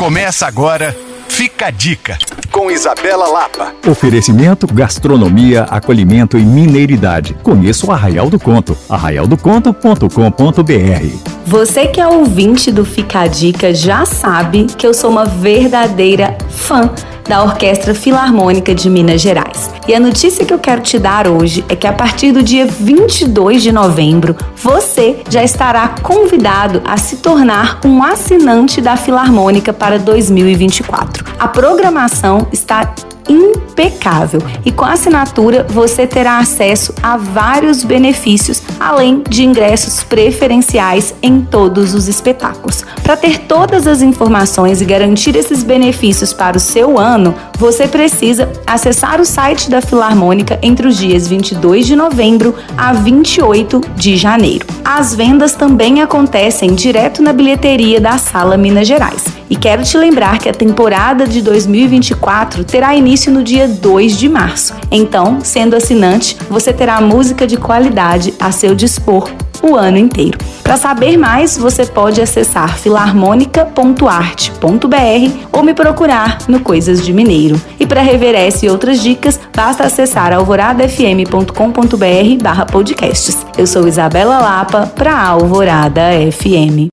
Começa agora, fica a dica, com Isabela Lapa. Oferecimento, gastronomia, acolhimento e mineiridade. Conheça o Arraial do Conto, arraialdoconto.com.br. Você que é ouvinte do Fica a Dica já sabe que eu sou uma verdadeira fã da Orquestra Filarmônica de Minas Gerais. E a notícia que eu quero te dar hoje é que a partir do dia 22 de novembro, você já estará convidado a se tornar um assinante da Filarmônica para 2024. A programação está impecável e com a assinatura você terá acesso a vários benefícios, além de ingressos preferenciais em todos os espetáculos. Para ter todas as informações e garantir esses benefícios para o seu ano, você precisa acessar o site da Filarmônica entre os dias 22 de novembro a 28 de janeiro. As vendas também acontecem direto na bilheteria da Sala Minas Gerais. E quero te lembrar que a temporada de 2024 terá início no dia 2 de março. Então, sendo assinante, você terá música de qualidade a seu dispor o ano inteiro. Para saber mais, você pode acessar filarmônica.arte.br ou me procurar no Coisas de Mineiro. E para rever essa e outras dicas, basta acessar alvoradafm.com.br barra podcasts. Eu sou Isabela Lapa para Alvorada FM.